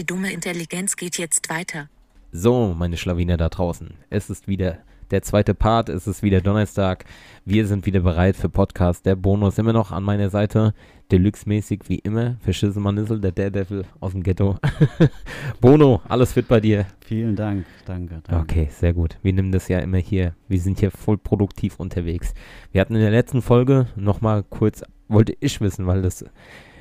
Die dumme Intelligenz geht jetzt weiter. So, meine Schlawiner da draußen. Es ist wieder der zweite Part, es ist wieder Donnerstag. Wir sind wieder bereit für Podcast. Der Bonus immer noch an meiner Seite. Deluxe-mäßig wie immer. Verschissen Manissel, der Daredevil aus dem Ghetto. Bono, alles fit bei dir? Vielen Dank, danke, danke. Okay, sehr gut. Wir nehmen das ja immer hier. Wir sind hier voll produktiv unterwegs. Wir hatten in der letzten Folge nochmal kurz, wollte ich wissen, weil das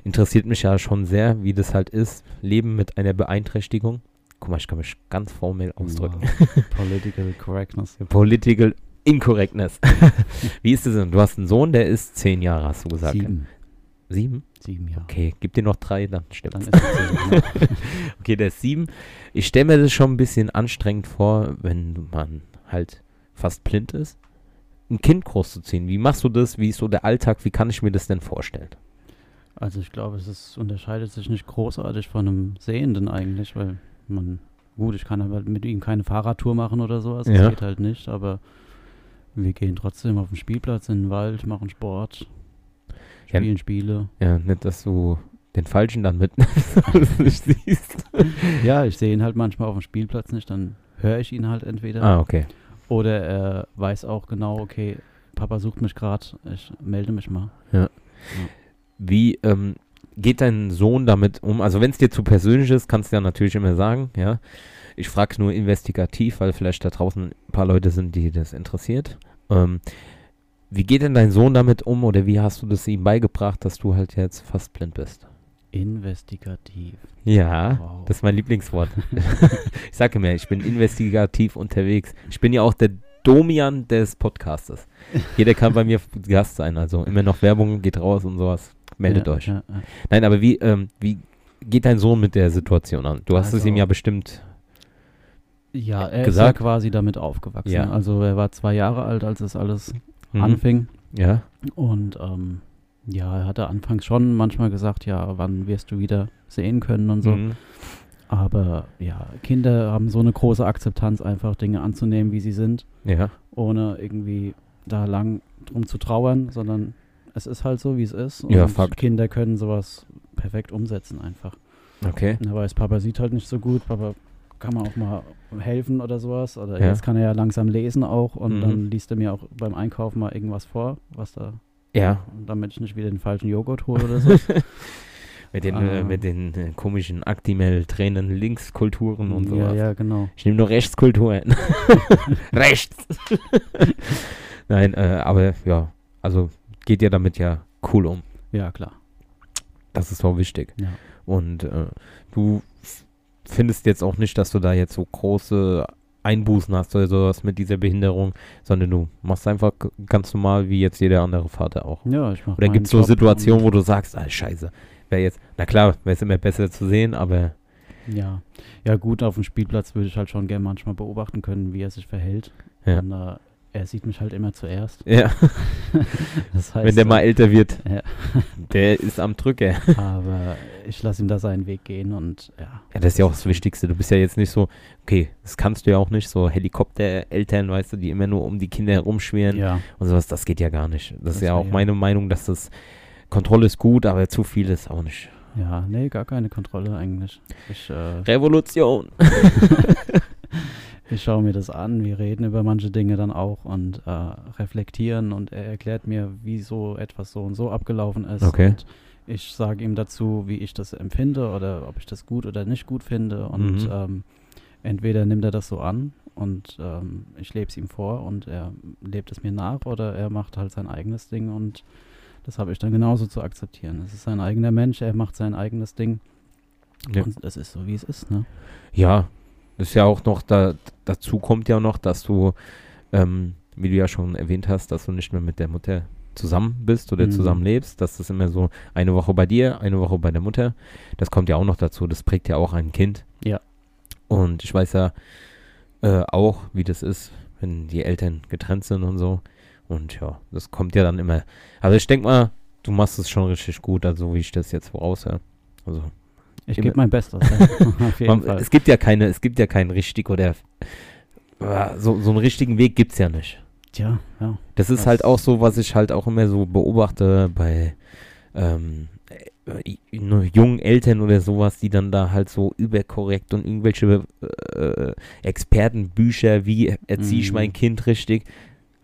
interessiert mich ja schon sehr, wie das halt ist, Leben mit einer Beeinträchtigung. Guck mal, ich kann mich ganz formell ausdrücken. Wow. Political Correctness. Political Incorrectness. wie ist das denn? Du hast einen Sohn, der ist zehn Jahre, hast du gesagt. Sieben. Sieben? Sieben Jahre. Okay, gib dir noch drei, dann stimmt's. Dann zehn, ja. Okay, der ist sieben. Ich stelle mir das schon ein bisschen anstrengend vor, wenn man halt fast blind ist, ein Kind großzuziehen. Wie machst du das? Wie ist so der Alltag? Wie kann ich mir das denn vorstellen? Also ich glaube, es ist, unterscheidet sich nicht großartig von einem Sehenden eigentlich, weil man, gut, ich kann aber mit ihm keine Fahrradtour machen oder sowas, das Ja. geht halt nicht, aber wir gehen trotzdem auf den Spielplatz in den Wald, machen Sport, Ja. spielen Spiele. Ja, nicht, dass du den Falschen dann mitnimmst, nicht siehst. Ja, ich sehe ihn halt manchmal auf dem Spielplatz nicht, dann höre ich ihn halt entweder Ah, okay. oder er weiß auch genau, okay, Papa sucht mich gerade, ich melde mich mal. Wie ähm, geht dein Sohn damit um? Also wenn es dir zu persönlich ist, kannst du ja natürlich immer sagen, ja. Ich frage nur investigativ, weil vielleicht da draußen ein paar Leute sind, die das interessiert. Ähm, wie geht denn dein Sohn damit um oder wie hast du das ihm beigebracht, dass du halt jetzt fast blind bist? Investigativ. Ja, Wow. das ist mein Lieblingswort. ich sage immer, ich bin investigativ unterwegs. Ich bin ja auch der Domian des Podcastes. Jeder kann bei mir Gast sein, also immer noch Werbung, geht raus und sowas. Meldet ja, euch. Ja, ja. Nein, aber wie, ähm, wie geht dein Sohn mit der Situation an? Du hast es Also- ihm ja bestimmt. Ja, er gesagt. ist ja quasi damit aufgewachsen. Also er war zwei Jahre alt, als es alles Mhm. anfing. Ja. Und ähm, ja, er hatte anfangs schon manchmal gesagt, ja, wann wirst du wieder sehen können und so. Mhm. Aber ja, Kinder haben so eine große Akzeptanz, einfach Dinge anzunehmen, wie sie sind, Ja. ohne irgendwie da lang drum zu trauern, sondern es ist halt so, wie es ist. Ja, und Fakt. Kinder können sowas perfekt umsetzen einfach. Okay. Er weiß, Papa sieht halt nicht so gut, Papa kann man auch mal helfen oder sowas. Oder Ja. jetzt kann er ja langsam lesen auch und Mhm. dann liest er mir auch beim Einkaufen mal irgendwas vor, was da, Ja. damit ich nicht wieder den falschen Joghurt hole oder so. Mit den, äh, Ah. mit den äh, komischen Actimel-Tränen, Linkskulturen und sowas. ja, ja, genau. Ich nehme nur Rechtskulturen. Rechts. Nein, äh, aber ja, also geht ihr damit ja cool um. Ja, klar. Das ist auch wichtig. Ja. Und äh, du findest jetzt auch nicht, dass du da jetzt so große Einbußen hast oder sowas mit dieser Behinderung, sondern du machst einfach ganz normal wie jetzt jeder andere Vater auch. Ja, ich mache Oder gibt es so Situationen, wo du sagst, ah, scheiße, wäre jetzt, na klar, wäre es immer besser zu sehen, aber Ja. Ja, gut, auf dem Spielplatz würde ich halt schon gerne manchmal beobachten können, wie er sich verhält. Ja. Und äh, er sieht mich halt immer zuerst. ja, Das heißt, wenn der mal älter wird, Ja. der ist am Drücker. aber ich lasse ihm da seinen Weg gehen und ja. Ja, das ist ja auch das Wichtigste. Du bist ja jetzt nicht so, okay, das kannst du ja auch nicht, so Helikoptereltern, weißt du, die immer nur um die Kinder herumschwirren Ja, und sowas, das geht ja gar nicht. Das, Das ist ja auch ja- meine Meinung, dass das Kontrolle ist gut, aber zu viel ist auch nicht. ja, nee, gar keine Kontrolle eigentlich. Ich, äh, Revolution. ich schaue mir das an, wir reden über manche Dinge dann auch und äh, reflektieren und er erklärt mir, wie so etwas so und so abgelaufen ist. Okay. Und ich sage ihm dazu, wie ich das empfinde oder ob ich das gut oder nicht gut finde und Mhm. ähm, entweder nimmt er das so an und ähm, ich lebe es ihm vor und er lebt es mir nach oder er macht halt sein eigenes Ding und das habe ich dann genauso zu akzeptieren. Es ist sein eigener Mensch, er macht sein eigenes Ding Ja. und das ist so, wie es ist, ne? Ja, ist ja auch noch, da, dazu kommt ja noch, dass du, ähm, wie du ja schon erwähnt hast, dass du nicht mehr mit der Mutter zusammen bist oder Mhm. zusammen lebst. Das ist immer so eine Woche bei dir, eine Woche bei der Mutter. Das kommt ja auch noch dazu. Das prägt ja auch ein Kind. Ja. Und ich weiß ja äh, auch, wie das ist, wenn die Eltern getrennt sind und so. Und ja, das kommt ja dann immer. Also ich denke mal, du machst es schon richtig gut, also wie ich das jetzt raushöre. Also Ich gebe mein Bestes, ja. man, es gibt ja keine, es gibt ja keinen richtig oder so, so einen richtigen Weg gibt es ja nicht. Tja, ja. Das ist Das- halt auch so, was ich halt auch immer so beobachte bei, ähm, äh, jungen Eltern oder sowas, die dann da halt so überkorrekt und irgendwelche äh, Expertenbücher, wie erziehe ich Mhm. mein Kind richtig,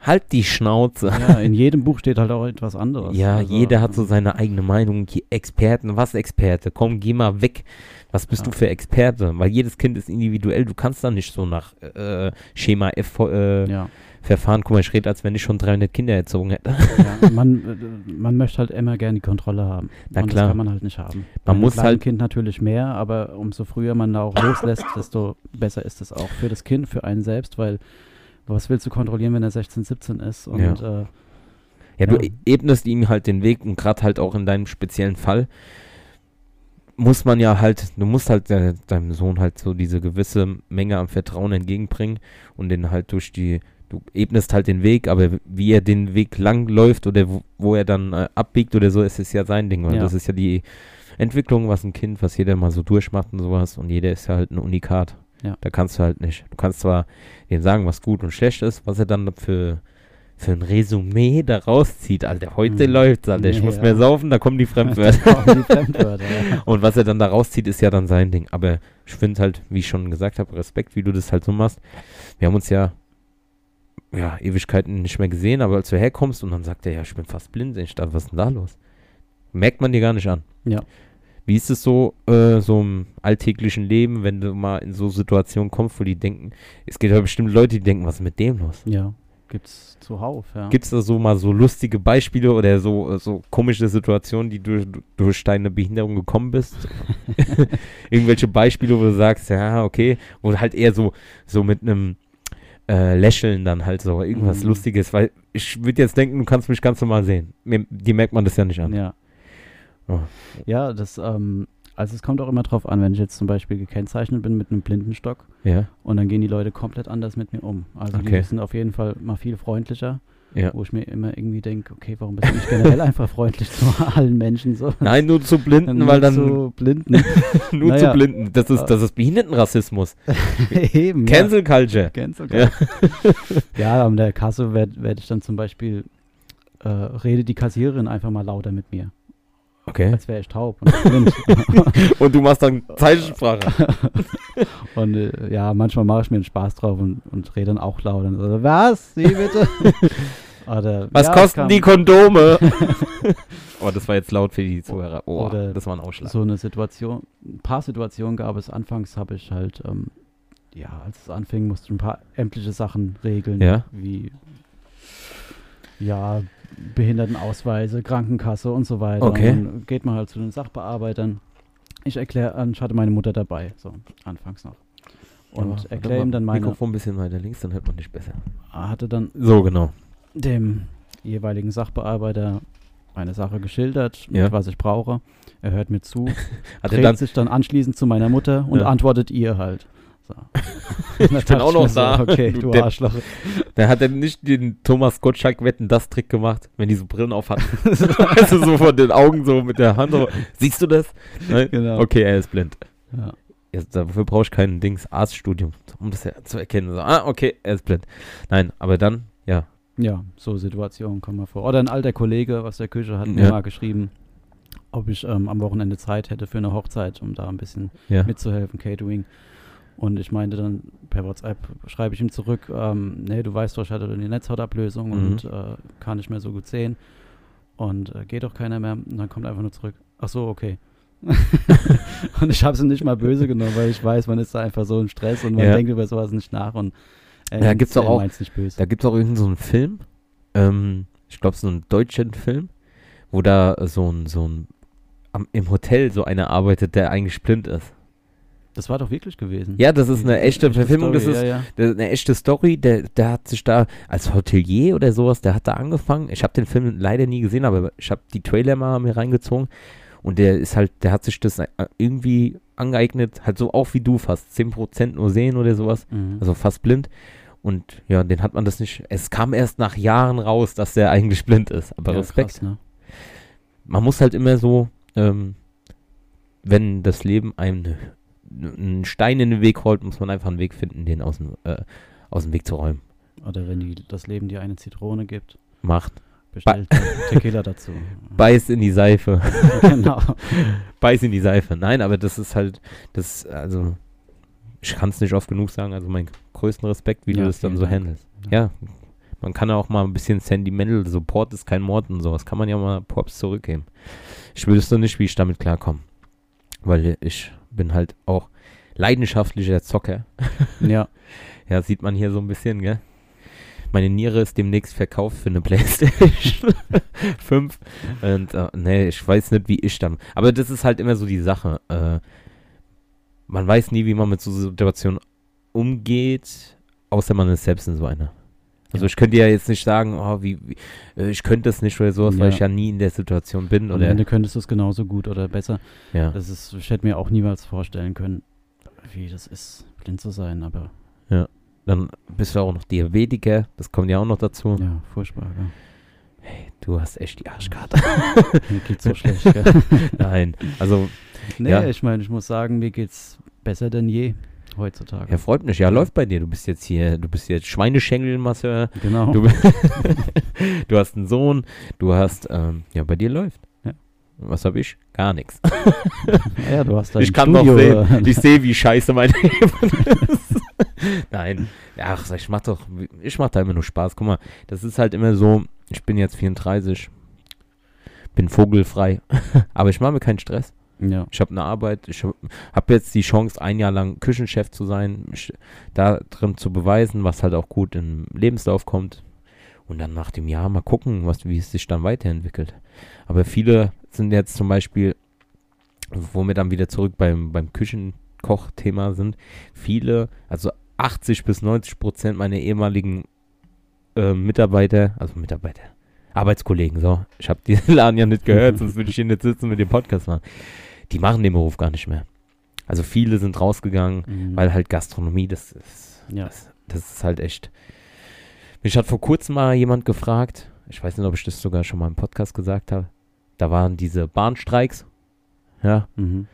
halt die Schnauze. Ja, in jedem Buch steht halt auch etwas anderes. Ja, Also, jeder hat so seine eigene Meinung. Experten, was Experte? Komm, geh mal weg. Was bist Ja. du für Experte? Weil jedes Kind ist individuell. Du kannst da nicht so nach äh, Schema F äh, Ja, verfahren. Guck mal, ich rede, als wenn ich schon 300 Kinder erzogen hätte. ja. Man, äh, man möchte halt immer gerne die Kontrolle haben. Na und klar. das kann man halt nicht haben. Man muss halt- Kind natürlich mehr, aber umso früher man da auch loslässt, desto besser ist es auch für das Kind, für einen selbst, weil was willst du kontrollieren, wenn er 16, 17 ist? Und Ja. äh, Ja, du Ja. ebnest ihm halt den Weg und gerade halt auch in deinem speziellen Fall muss man ja halt, du musst halt de deinem Sohn halt so diese gewisse Menge an Vertrauen entgegenbringen und den halt durch die, du ebnest halt den Weg, aber wie er den Weg lang läuft oder wo, wo er dann äh, abbiegt oder so, ist es ja sein Ding. Und Ja. das ist ja die Entwicklung, was ein Kind, was jeder mal so durchmacht und sowas und jeder ist ja halt ein Unikat. Ja. Da kannst du halt nicht. Du kannst zwar dem sagen, was gut und schlecht ist, was er dann für für ein Resümee da rauszieht. Alter, heute Mhm. läuft's, Alter. Ich muss Ja. mehr saufen, da kommen die Fremdwörter. auch die Fremdwörter. Ja. Und was er dann da rauszieht, ist ja dann sein Ding. Aber ich finde halt, wie ich schon gesagt habe, Respekt, wie du das halt so machst. Wir haben uns ja, ja, Ewigkeiten nicht mehr gesehen, aber als du herkommst und dann sagt er, ja, ich bin fast blind. Ich dachte, was ist denn da los? Merkt man dir gar nicht an. Ja. Wie ist es so, äh, so im alltäglichen Leben, wenn du mal in so Situationen kommst, wo die denken, es gibt ja bestimmt Leute, die denken, was ist mit dem los? ja, gibt's zuhauf, ja. Gibt es da so mal so lustige Beispiele oder so, äh, so komische Situationen, die du du- durch deine Behinderung gekommen bist? Irgendwelche Beispiele, wo du sagst, ja, okay, wo halt eher so, so mit einem äh, Lächeln dann halt so irgendwas Mhm. Lustiges, weil ich würde jetzt denken, du kannst mich ganz normal sehen. Mir, die merkt man das ja nicht an. Ja. Oh. Ja, das, ähm, also es kommt auch immer drauf an, wenn ich jetzt zum Beispiel gekennzeichnet bin mit einem Blindenstock Ja, und dann gehen die Leute komplett anders mit mir um. Also Okay. die sind auf jeden Fall mal viel freundlicher, ja. wo ich mir immer irgendwie denke, okay, warum bist du nicht generell einfach freundlich zu allen Menschen so? Nein, nur zu Blinden, Nur weil dann zu Blinden. nur naja. zu Blinden. Das ist, das ist Behindertenrassismus. Eben. Cancel Culture. Cancel ja. ja, an der Kasse werde werd ich dann zum Beispiel, äh, redet die Kassiererin einfach mal lauter mit mir, Okay. als wäre ich taub und. Und du machst dann Zeichensprache. Und äh, ja, manchmal mache ich mir einen Spaß drauf und, und rede dann auch laut. Und so, was? Sie bitte? Oder, Was ja, kosten die Kondome? oh, das war jetzt laut für die Zuhörer. Oh, Oder das war ein Ausschlag. So eine Situation, ein paar Situationen gab es. Anfangs habe ich halt, ähm, ja, als es anfing, musste ich ein paar ämtliche Sachen regeln. Ja. Wie, ja, Behindertenausweise, Krankenkasse und so weiter. Okay. Und dann geht man halt zu den Sachbearbeitern. Ich erkläre, ich hatte meine Mutter dabei, so anfangs noch. Und erkläre ihm dann meine, Mikrofon ein bisschen weiter links, dann hört man dich besser. hatte dann So, genau. dem jeweiligen Sachbearbeiter meine Sache geschildert, Ja. mit was ich brauche. Er hört mir zu, er dreht sich dann anschließend zu meiner Mutter und Ja. antwortet ihr halt. So. Ich bin auch noch da, okay, du Depp. Arschloch. der hat er nicht den Thomas Gottschalk wetten das Trick gemacht, wenn die so Brillen auf hatten. weißt du, so von den Augen so mit der Hand. So. Siehst du das? Nein? Genau. Okay, er ist blind. Ja. Jetzt, dafür brauche ich kein Dings Arztstudium, um das ja zu erkennen. So, ah, okay, er ist blind. Nein, aber dann, ja. ja, so Situationen kommen mal vor. Oder ein alter Kollege aus der Küche hat mir Ja. mal geschrieben, ob ich ähm, am Wochenende Zeit hätte für eine Hochzeit, um da ein bisschen ja. mitzuhelfen, Catering. Und ich meinte dann per WhatsApp, schreibe ich ihm zurück, ähm, nee, du weißt doch, ich hatte die Netzhautablösung Mhm. und äh, kann nicht mehr so gut sehen. Und äh, geht doch keiner mehr. Und dann kommt einfach nur zurück, ach so, okay. und ich habe es nicht mal böse genommen, weil ich weiß, man ist da einfach so im Stress und man Ja. denkt über sowas nicht nach. Und er Ja, gibt's er auch- nicht böse. Da gibt es auch irgendeinen so einen Film, ähm, ich glaube so einen deutschen Film, wo da so ein, so ein, am, im Hotel so einer arbeitet, der eigentlich blind ist. Das war doch wirklich gewesen. Ja, das ist eine echte Verfilmung, das ist ja, ja. eine echte Story, der, der hat sich da als Hotelier oder sowas, der hat da angefangen. Ich habe den Film leider nie gesehen, aber ich habe die Trailer mal mir reingezogen und der ist halt, der hat sich das äh, irgendwie angeeignet, halt so auch wie du fast, 10% nur sehen oder sowas, Mhm. also fast blind. Und ja, den hat man das nicht, es kam erst nach Jahren raus, dass der eigentlich blind ist, aber ja, Respekt. Krass, ne? Man muss halt immer so, ähm, wenn das Leben einem einen Stein in den Weg rollt, muss man einfach einen Weg finden, den aus dem, äh, aus dem Weg zu räumen. Oder wenn die, das Leben dir eine Zitrone gibt, Macht. bestellt Tequila dazu. Beiß in die Seife. genau. Beiß in die Seife. Nein, aber das ist halt, das, also, ich kann es nicht oft genug sagen, also meinen größten Respekt, wie Ja, du das dann so Dank. handelst. Ja, man kann auch mal ein bisschen sentimental, Support ist kein Mord und sowas, kann man ja mal Props zurückgeben. Ich wüsste nicht, wie ich damit klarkomme, weil ich bin halt auch leidenschaftlicher Zocker. Ja. Ja, sieht man hier so ein bisschen, gell? Meine Niere ist demnächst verkauft für eine Playstation 5. Und äh, nee, ich weiß nicht, wie ich dann. Aber das ist halt immer so die Sache. Äh, man weiß nie, wie man mit so Situationen umgeht, außer man ist selbst in so einer. Also Ja. ich könnte ja jetzt nicht sagen, oh, wie, wie äh, ich könnte das nicht oder sowas, weil Ja. ich ja nie in der Situation bin. Am Oder, Ende könntest du es genauso gut oder besser. ja. Das ist, ich hätte mir auch niemals vorstellen können, wie das ist, blind zu sein, aber Dann bist du auch noch Diabetiker, das kommt ja auch noch dazu. ja, furchtbar. Gell? Du hast echt die Arschkarte. Mir geht's so schlecht. Gell? Nein, also Nee, Ja. ich meine, ich muss sagen, mir geht's besser denn je heutzutage. Ja, freut mich. Ja, läuft bei dir. Du bist jetzt hier, du bist jetzt Schweineschenkelmasseur. genau. Du, du hast einen Sohn, du hast, ähm, ja, bei dir läuft. Ja. Was habe ich? Gar nichts. ja, du hast Ich kann Studio, doch sehen, ich sehe, wie scheiße mein Leben ist. Nein, ach, ich mach doch, ich mach da immer nur Spaß. Guck mal, das ist halt immer so, ich bin jetzt 34, bin vogelfrei, aber ich mache mir keinen Stress. Ja. Ich habe eine Arbeit, ich habe hab jetzt die Chance, ein Jahr lang Küchenchef zu sein, da drin zu beweisen, was halt auch gut im Lebenslauf kommt. Und dann nach dem Jahr mal gucken, was, wie es sich dann weiterentwickelt. Aber viele sind jetzt zum Beispiel, wo wir dann wieder zurück beim, beim Küchenkoch-Thema sind, viele, also 80 bis 90 Prozent meiner ehemaligen äh, Mitarbeiter, also Mitarbeiter, Arbeitskollegen, so, ich habe die Laden ja nicht gehört, sonst würde ich hier nicht sitzen mit dem Podcast machen. Die machen den Beruf gar nicht mehr. Also viele sind rausgegangen, Mhm. weil halt Gastronomie, das ist, ja. das, das ist halt echt. Mich hat vor kurzem mal jemand gefragt, ich weiß nicht, ob ich das sogar schon mal im Podcast gesagt habe, da waren diese Bahnstreiks, ja, Mhm.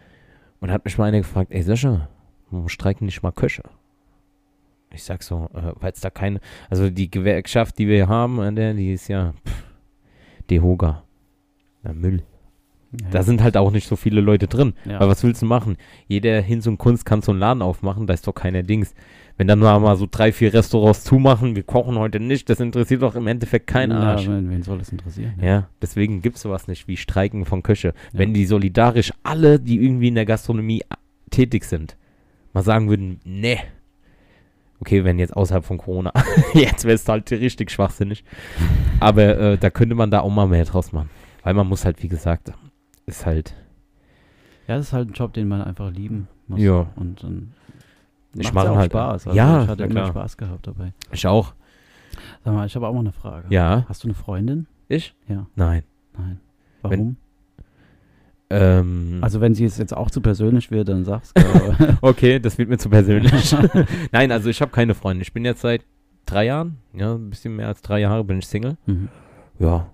und hat mich mal einer gefragt, ey Sascha, warum streiken nicht mal Köche? Ich sag so, äh, weil es da keine, also die Gewerkschaft, die wir haben, die ist ja pff, Dehoga. Na, Müll. Ja. Da sind halt auch nicht so viele Leute drin. ja. Weil was willst du machen? Jeder Hinz und Kunst kann so einen Laden aufmachen, da ist doch keiner Dings. Wenn dann nur mal so drei, vier Restaurants zumachen, wir kochen heute nicht, das interessiert doch im Endeffekt keinen Ja, Arsch. wen, wen soll das interessieren? Ja, deswegen gibt es sowas nicht wie Streiken von Köche. Ja. Wenn die solidarisch alle, die irgendwie in der Gastronomie a- tätig sind, mal sagen würden, ne. Okay, wenn jetzt außerhalb von Corona, jetzt wäre es halt richtig schwachsinnig. Aber äh, da könnte man da auch mal mehr draus machen. Weil man muss halt, wie gesagt, ist halt, Ja, das ist halt ein Job, den man einfach lieben muss. Ja. Und dann mache auch halt- Spaß. Also Ja, ich hatte immer. Spaß gehabt dabei. ich auch. Sag mal, ich habe auch mal eine Frage. Ja, Hast du eine Freundin? ich? Ja. Nein. Nein. Wenn- Warum? Ähm, also wenn sie es jetzt auch zu persönlich wird, dann sag's. okay, das wird mir zu persönlich. Nein, also ich habe keine Freunde. Ich bin jetzt seit drei Jahren, ja, ein bisschen mehr als drei Jahre bin ich Single. mhm. Ja.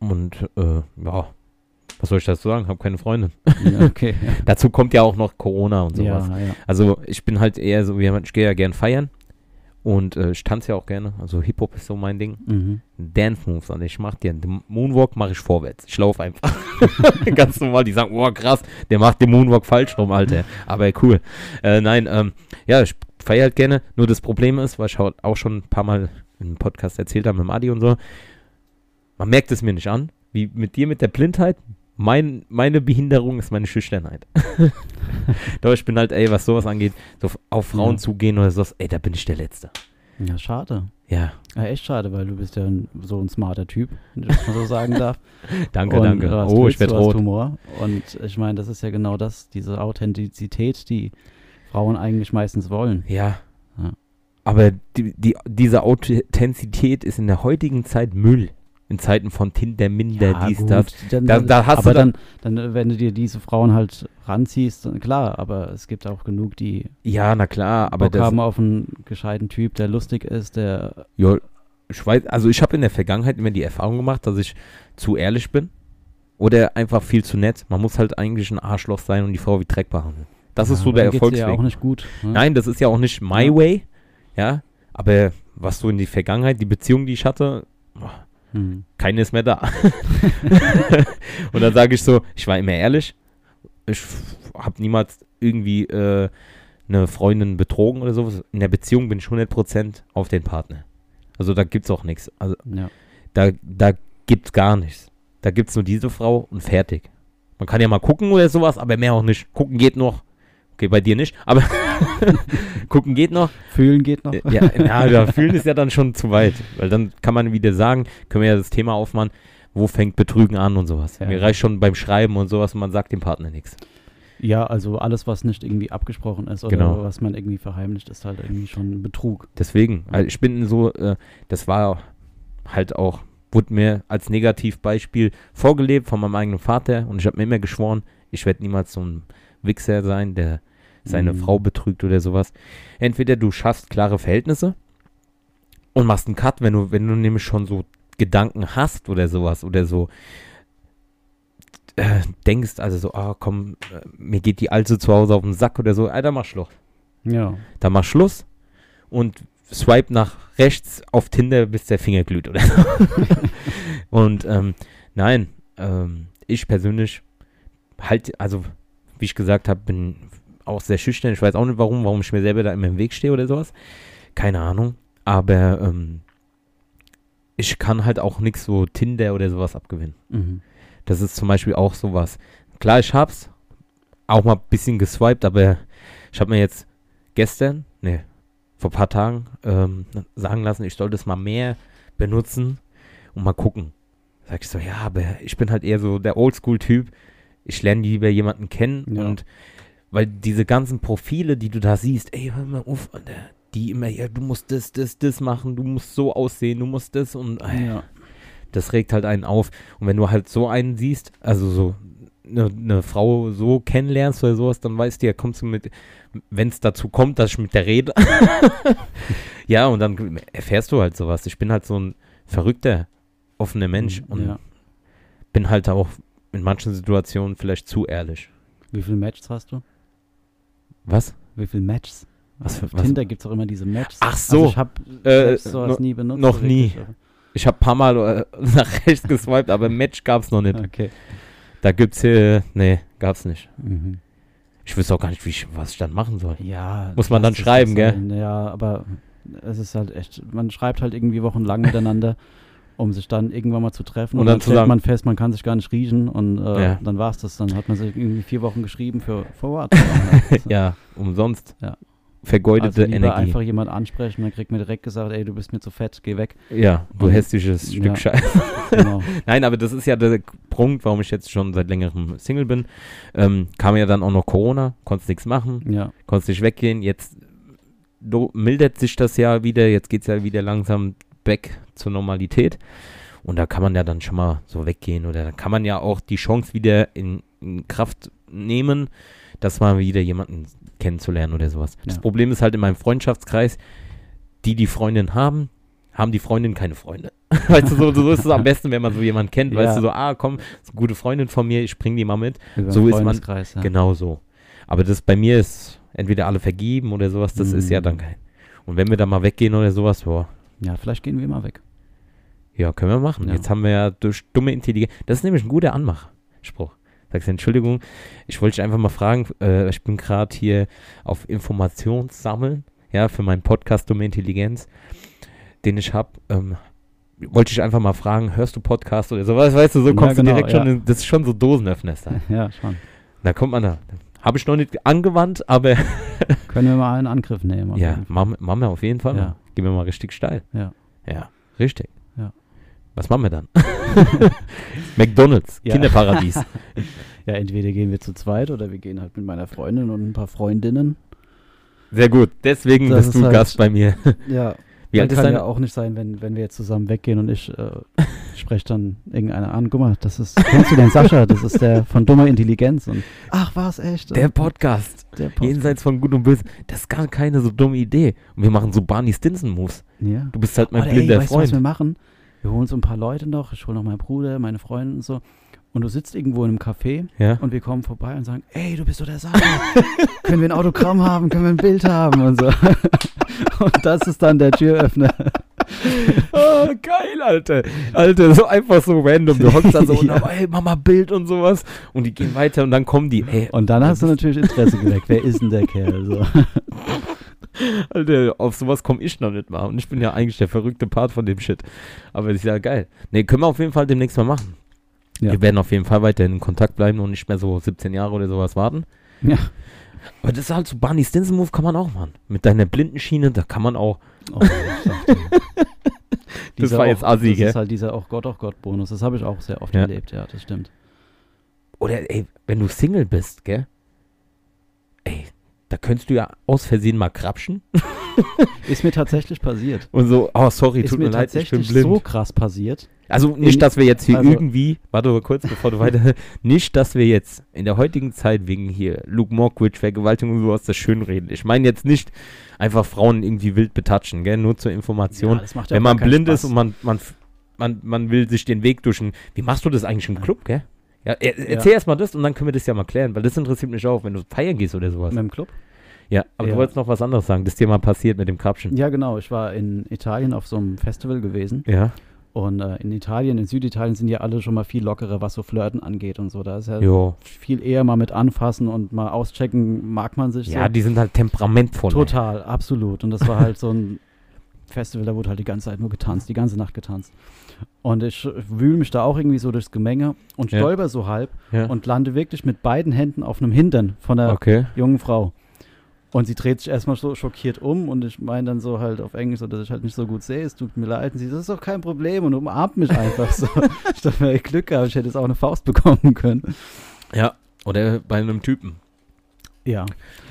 Und, äh, ja, was soll ich dazu sagen? Habe keine Freundin. ja, okay. Dazu kommt ja auch noch Corona und sowas. Ja. Also ich bin halt eher so wie jemand, ich gehe ja gern feiern. Und äh, ich tanze ja auch gerne. Also Hip-Hop ist so mein Ding. Mhm. Dance Moves, also ich mache den, den Moonwalk mache ich vorwärts. Ich laufe einfach. Ganz normal, die sagen, oh krass, der macht den Moonwalk falsch rum, Alter. Aber cool. Äh, nein, ähm, ja, ich feiere halt gerne. Nur das Problem ist, was ich halt auch schon ein paar Mal im Podcast erzählt habe mit dem Adi und so, man merkt es mir nicht an. Wie mit dir mit der Blindheit, mein, meine Behinderung ist meine Schüchternheit. Doch, ich bin halt, ey, was sowas angeht, so auf Frauen Ja. zugehen oder sowas, ey, da bin ich der Letzte. ja, schade. Ja, Ja, echt schade, weil du bist ja ein, so ein smarter Typ, wenn ich das mal so sagen darf. danke, Und danke. Hast Oh, ich werde rot. Humor. Und ich meine, das ist ja genau das, diese Authentizität, die Frauen eigentlich meistens wollen. Ja. Ja. Aber die, die, diese Authentizität ist in der heutigen Zeit Müll. In Zeiten von Tinder, Minder, dies, gut, das. Dann, Da- da hast aber du dann- dann, dann, wenn du dir diese Frauen halt ranziehst, dann klar, aber es gibt auch genug, die Ja, na klar, aber Bock das. haben auf einen gescheiten Typ, der lustig ist, der Ja, ich weiß, also ich habe in der Vergangenheit immer die Erfahrung gemacht, dass ich zu ehrlich bin. Oder einfach viel zu nett. Man muss halt eigentlich ein Arschloch sein und die Frau wie Dreck behandeln. Das ist Ja, so aber der dann geht's dir ja Erfolgsweg. auch nicht gut. Ne? Nein, das ist ja auch nicht my Ja. way. Ja, aber was so in die Vergangenheit, die Beziehung, die ich hatte, Hm. keine ist mehr da. und dann sage ich so, ich war immer ehrlich, ich habe niemals irgendwie äh, eine Freundin betrogen oder sowas. In der Beziehung bin ich 100% auf den Partner. Also da gibt es auch nichts. Also Ja. da, da gibt es gar nichts. Da gibt es nur diese Frau und fertig. Man kann ja mal gucken oder sowas, aber mehr auch nicht. Gucken geht noch. Okay, bei dir nicht, aber gucken geht noch. Fühlen geht noch. Äh, Ja, ja, ja, fühlen ist ja dann schon zu weit, weil dann kann man wieder sagen, können wir ja das Thema aufmachen, wo fängt Betrügen an und sowas. Ja. Mir reicht schon beim Schreiben und sowas und man sagt dem Partner nichts. Ja, also alles, was nicht irgendwie abgesprochen ist oder Genau. was man irgendwie verheimlicht, ist halt irgendwie schon Betrug. Deswegen, also ich bin so, äh, das war halt auch, wurde mir als Negativbeispiel vorgelebt von meinem eigenen Vater und ich habe mir immer geschworen, ich werde niemals so ein Wichser sein, der seine Mhm. Frau betrügt oder sowas. Entweder du schaffst klare Verhältnisse und machst einen Cut, wenn du, wenn du nämlich schon so Gedanken hast oder sowas oder so äh, denkst, also so, ah komm, äh, mir geht die Alte zu Hause auf den Sack oder so, Alter, mach Schluss. Ja. Da mach Schluss und swipe nach rechts auf Tinder, bis der Finger glüht oder so. und ähm, nein, ähm, ich persönlich halt, also wie ich gesagt habe, bin auch sehr schüchtern. Ich weiß auch nicht warum, warum ich mir selber da immer im Weg stehe oder sowas. Keine Ahnung. Aber ähm, ich kann halt auch nichts so Tinder oder sowas abgewinnen. Mhm. Das ist zum Beispiel auch sowas. Klar, ich hab's auch mal ein bisschen geswiped, aber ich habe mir jetzt gestern, nee, vor ein paar Tagen ähm, sagen lassen, ich sollte es mal mehr benutzen und mal gucken. Sag ich so, ja, aber ich bin halt eher so der Oldschool-Typ. Ich lerne lieber jemanden kennen Ja. und weil diese ganzen Profile, die du da siehst, ey, hör mal auf, Alter, die immer, ja, du musst das, das, das machen, du musst so aussehen, du musst das und ey, Ja. das regt halt einen auf. Und wenn du halt so einen siehst, also so eine, eine Frau so kennenlernst oder sowas, dann weißt du ja, kommst du mit, wenn es dazu kommt, dass ich mit der rede. ja, und dann erfährst du halt sowas. Ich bin halt so ein verrückter, offener Mensch und ja. bin halt auch in manchen Situationen vielleicht zu ehrlich. Wie viele Matches hast du? Was? Wie viele Matches? Was für- Auf was- Tinder gibt es auch immer diese Matches. Ach so. Also ich habe Äh, sowas no- nie benutzt. noch nie. wirklich, Ich habe ein paar Mal äh, nach rechts geswiped, aber Match gab's noch nicht. Okay. Da gibt's hier, nee, gab's nicht. Mhm. Ich wüsste auch gar nicht, wie ich, was ich dann machen soll. Ja. Muss man dann es schreiben, gell? sein. Ja, aber es ist halt echt, man schreibt halt irgendwie wochenlang miteinander, um sich dann irgendwann mal zu treffen. Und Und, dann dann stellt man fest, man kann sich gar nicht riechen und äh, Ja. dann war es das. Dann hat man sich irgendwie vier Wochen geschrieben für Forward. Ja, umsonst. Ja. Vergeudete also Energie. einfach jemand ansprechen, dann kriegt mir direkt gesagt, ey, du bist mir zu fett, geh weg. Ja, du Und- hässliches Stück ja. Scheiße. Genau. Nein, aber das ist ja der Punkt, warum ich jetzt schon seit längerem Single bin. Ähm, kam ja dann auch noch Corona, konntest nichts machen, ja. konntest nicht weggehen. Jetzt mildert sich das ja wieder, jetzt geht es ja wieder langsam back zur Normalität. Und da kann man ja dann schon mal so weggehen oder da kann man ja auch die Chance wieder in, in Kraft nehmen, dass man wieder jemanden kennenzulernen oder sowas. Das Ja. Problem ist halt in meinem Freundschaftskreis, die die Freundin haben, haben die Freundin keine Freunde. weißt du, so, so ist es am besten, wenn man so jemanden kennt. Weißt Ja. du, so, ah, komm, ist eine gute Freundin von mir, ich bring die mal mit. Über So ist man- ja. Genau so. Aber das bei mir ist entweder alle vergeben oder sowas, das ist ja Mhm. dann kein. Und wenn wir da mal weggehen oder sowas, boah, Ja, vielleicht gehen wir mal weg. ja, können wir machen. Ja. Jetzt haben wir ja durch dumme Intelligenz. Das ist nämlich ein guter Anmachspruch. Sagst du, Entschuldigung, ich wollte dich einfach mal fragen, äh, ich bin gerade hier auf Informationssammeln, ja, für meinen Podcast Dumme Intelligenz, den ich habe. Ähm, wollte ich einfach mal fragen, hörst du Podcast oder sowas? Weißt du, so Ja, kommst genau, du direkt ja. schon, in, das ist schon so Dosenöffner. da. Ja, schon. Da kommt man da. Habe ich noch nicht angewandt, aber Können wir mal einen Angriff nehmen. ja, machen, machen wir auf jeden Fall. Ja. mal. Gehen wir mal richtig steil. Ja. Ja, richtig. Ja. Was machen wir dann? McDonalds, Ja. Kinderparadies. Ja, entweder gehen wir zu zweit oder wir gehen halt mit meiner Freundin und ein paar Freundinnen. Sehr gut. Deswegen Das bist ist du halt- Gast bei mir. Ja, Wie alt ist kann deine? ja auch nicht sein, wenn, wenn wir jetzt zusammen weggehen und ich äh, spreche dann irgendeiner an. Guck mal, das ist, kennst du den Sascha? Das ist der von dummer Intelligenz. Und, Ach, war es echt? Der Podcast. der Podcast. Jenseits von Gut und Böse. Das ist gar keine so dumme Idee. Und wir machen so Barney Stinson-Moves. Ja. Du bist halt mein Oder ey, blinder weißt du, was wir Freund. machen? Wir holen so ein paar Leute noch. Ich hole noch meinen Bruder, meine Freundin und so. Und du sitzt irgendwo in einem Café Ja? und wir kommen vorbei und sagen, ey, du bist doch der Sascha. können wir ein Autogramm haben? Können wir ein Bild haben? Und so. und das ist dann der Türöffner. oh, geil, Alter. Alter, so einfach so random. Du hockst da so und Ja. dann, ey, Mama, Bild und sowas. Und die gehen weiter und dann kommen die, ey, Und dann hast du natürlich Interesse geweckt. Wer ist denn der Kerl? So. Alter, auf sowas komme ich noch nicht mal. Und ich bin ja eigentlich der verrückte Part von dem Shit. Aber das ist ja geil. Ne, können wir auf jeden Fall demnächst mal machen. Ja. Wir werden auf jeden Fall weiterhin in Kontakt bleiben und nicht mehr so 17 Jahre oder sowas warten. Ja. Aber das ist halt so Barney Stinson Move kann man auch machen. Mit deiner Blindenschiene, da kann man auch. Oh. Das war jetzt assi, Das gell? ist halt dieser auch Gott, auch Gott Bonus. Das habe ich auch sehr oft Ja. erlebt, ja, das stimmt. Oder ey, wenn du Single bist, gell? Ey, da könntest du ja aus Versehen mal krapschen. Ist mir tatsächlich passiert. Und so, oh sorry, ist tut mir mir leid, ich bin tatsächlich blind. so krass passiert. Also nicht, dass wir jetzt hier also- irgendwie, warte mal kurz, bevor du weiter, nicht, dass wir jetzt in der heutigen Zeit wegen hier Luke Mockridge, Vergewaltigung und sowas das schönreden. Ich meine jetzt nicht einfach Frauen irgendwie wild betatschen, gell, nur zur Information. Ja, ja Wenn man blind Spaß. ist und man, man, man, man will sich den Weg durch wie machst du das eigentlich im Club, gell? Ja, er, erzähl erst mal das und dann können wir das ja mal klären, weil das interessiert mich auch, wenn du feiern gehst oder sowas. Mit dem Club? Ja, aber Ja. du wolltest noch was anderes sagen, das dir mal passiert mit dem Krapschen. Ja, genau. Ich war in Italien auf so einem Festival gewesen. Ja, Und äh, in Italien, in Süditalien sind ja alle schon mal viel lockerer, was so Flirten angeht und so. Da ist ja jo. viel eher mal mit anfassen und mal auschecken, mag man sich Ja, so. die sind halt temperamentvoll. ey. Total, absolut. Und das war halt so ein Festival, da wurde halt die ganze Zeit nur getanzt, die ganze Nacht getanzt. Und ich wühle mich da auch irgendwie so durchs Gemenge und Ja. stolper so halb Ja. und lande wirklich mit beiden Händen auf einem Hintern von der okay. jungen Frau. Und sie dreht sich erstmal so schockiert um und ich meine dann so halt auf Englisch, so, dass ich halt nicht so gut sehe, es tut mir leid. Und sie, das ist doch kein Problem und umarmt mich einfach so. ich dachte mir, Glück gehabt, ich hätte jetzt auch eine Faust bekommen können. Ja, oder bei einem Typen. Ja,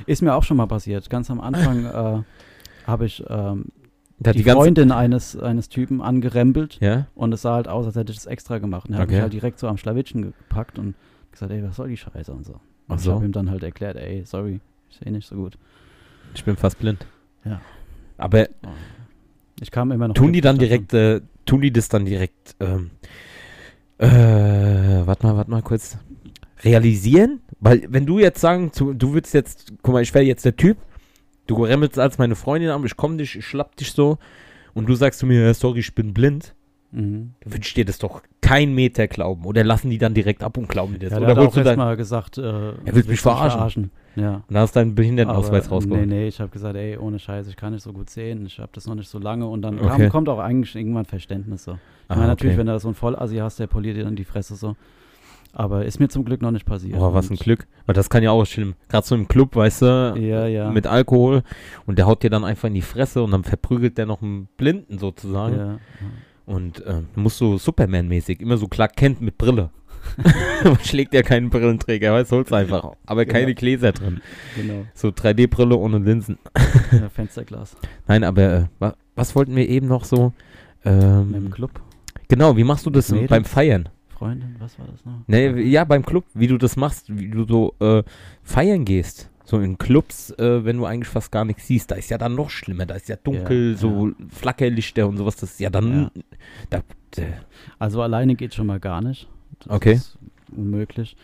ist mir auch schon mal passiert. Ganz am Anfang äh, habe ich ähm, hat die, die Freundin eines, eines Typen angerempelt ja, und es sah halt aus, als hätte ich es extra gemacht. Und er hat Okay. mich halt direkt so am Schlawittchen gepackt und gesagt, ey, was soll die Scheiße und so. Und ich so. habe ihm dann halt erklärt, ey, sorry, ich sehe nicht so gut. ich bin fast blind. Ja. Aber Ich kam immer noch. tun die dann direkt, äh, tun die das dann direkt, ähm, äh, warte mal, warte mal kurz, realisieren? Weil, wenn du jetzt sagen, zu, du würdest jetzt, guck mal, ich wäre jetzt der Typ, du remmelst als meine Freundin an, ich komm dich, ich schlapp dich so und du sagst zu mir, ja, sorry, ich bin blind, Mhm. dann ich dir das doch kein Meter glauben. Oder lassen die dann direkt ab und glauben dir das? Ja, der Oder hat auch du dann, mal gesagt, äh, willst mich verarschen? Ja. und hast deinen Behindertenausweis Aber, rausgeholt? Nee, nee, ich habe gesagt, ey, ohne Scheiß, ich kann nicht so gut sehen, ich habe das noch nicht so lange und dann Okay. kam, kommt auch eigentlich irgendwann Verständnis so. Ich Ah, meine, natürlich, okay. wenn du so einen Vollassi hast, der poliert dir dann die Fresse so. Aber ist mir zum Glück noch nicht passiert. Boah, was ein Glück. Weil das kann ja auch schlimm. Gerade so im Club, weißt du, Ja, ja. mit Alkohol und der haut dir dann einfach in die Fresse und dann verprügelt der noch einen Blinden sozusagen. ja. Und äh, du musst so Superman-mäßig, immer so Clark Kent mit Brille. Schlägt ja keinen Brillenträger, weißt du, hol's einfach. Aber keine Genau. Gläser drin. Genau. So 3D-Brille ohne Linsen. Ja, Fensterglas. Nein, aber äh, wa was wollten wir eben noch so? Ähm, Club. genau, wie machst du das Mädels? beim Feiern? Freundin, was war das noch? Nee, ja, beim Club, wie du das machst, wie du so äh, feiern gehst. So in Clubs, äh, wenn du eigentlich fast gar nichts siehst, da ist ja dann noch schlimmer, da ist ja dunkel, Ja, so Flackerlichter und sowas, das ist ja dann, da, äh, Also alleine geht schon mal gar nicht. Das Okay. ist unmöglich.